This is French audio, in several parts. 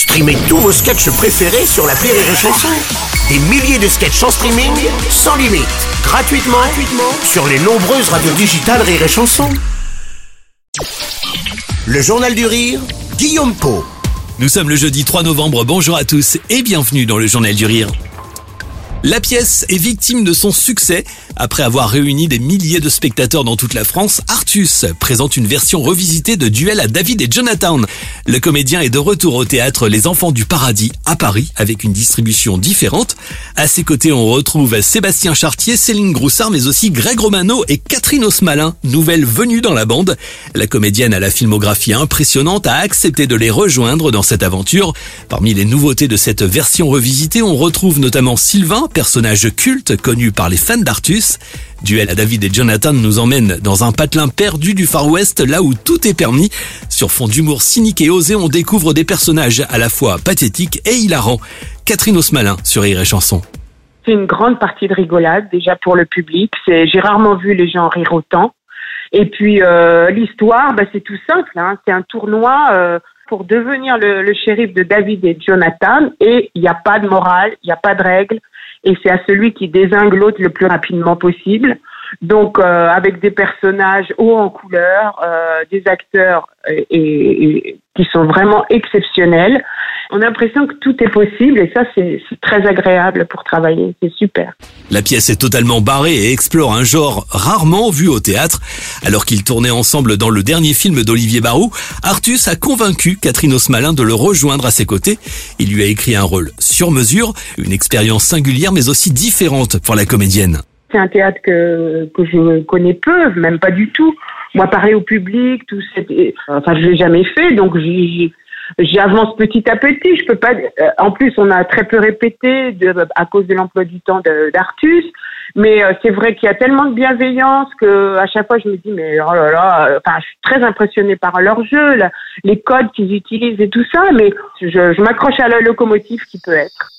Streamez tous vos sketchs préférés sur la Rire et Chanson. Des milliers de sketchs en streaming, sans limite, gratuitement, gratuitement sur les nombreuses radios digitales Rire et Chanson. Le Journal du Rire, Guillaume Po. Nous sommes le jeudi 3 novembre, bonjour à tous et bienvenue dans le Journal du Rire. La pièce est victime de son succès. Après avoir réuni des milliers de spectateurs dans toute la France, Artus présente une version revisitée de Duel à David et Jonathan. Le comédien est de retour au théâtre Les Enfants du Paradis à Paris avec une distribution différente. À ses côtés, on retrouve Sébastien Chartier, Céline Groussard, mais aussi Greg Romano et Catherine Osmalin, nouvelle venue dans la bande. La comédienne à la filmographie impressionnante a accepté de les rejoindre dans cette aventure. Parmi les nouveautés de cette version revisitée, on retrouve notamment Sylvain, personnage culte connu par les fans d'Artus. Duel à David et Jonathan nous emmène dans un patelin perdu du Far West, là où tout est permis. Sur fond d'humour cynique et osé, on découvre des personnages à la fois pathétiques et hilarants. Catherine Osmalin sur Rire et Chanson. C'est une grande partie de rigolade déjà pour le public. J'ai rarement vu les gens rire autant. Et puis euh, l'histoire, bah, c'est tout simple. Hein. C'est un tournoi euh, pour devenir le, le shérif de David et Jonathan. Et il n'y a pas de morale, il n'y a pas de règles et c'est à celui qui désingue l'autre le plus rapidement possible. Donc euh, avec des personnages hauts en couleur, euh, des acteurs et, qui sont vraiment exceptionnels. On a l'impression que tout est possible et ça c'est très agréable pour travailler, c'est super. La pièce est totalement barrée et explore un genre rarement vu au théâtre. Alors qu'ils tournaient ensemble dans le dernier film d'Olivier Barou, Artus a convaincu Catherine Osmalin de le rejoindre à ses côtés. Il lui a écrit un rôle sur mesure, une expérience singulière mais aussi différente pour la comédienne. C'est un théâtre que, que je connais peu, même pas du tout. Moi, parler au public, tout enfin, je l'ai jamais fait, donc j'avance petit à petit. Je peux pas. Euh, en plus, on a très peu répété de, à cause de l'emploi du temps d'Artus. Mais euh, c'est vrai qu'il y a tellement de bienveillance que à chaque fois je me dis mais oh là là. Enfin, je suis très impressionnée par leur jeu, les codes qu'ils utilisent et tout ça. Mais je, je m'accroche à la locomotive qui peut être.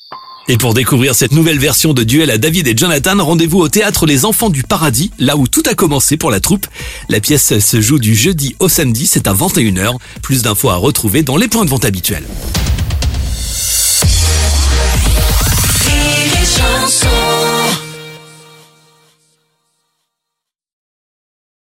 Et pour découvrir cette nouvelle version de Duel à David et Jonathan, rendez-vous au théâtre Les Enfants du Paradis, là où tout a commencé pour la troupe. La pièce se joue du jeudi au samedi, c'est à 21h. Plus d'infos à retrouver dans les points de vente habituels.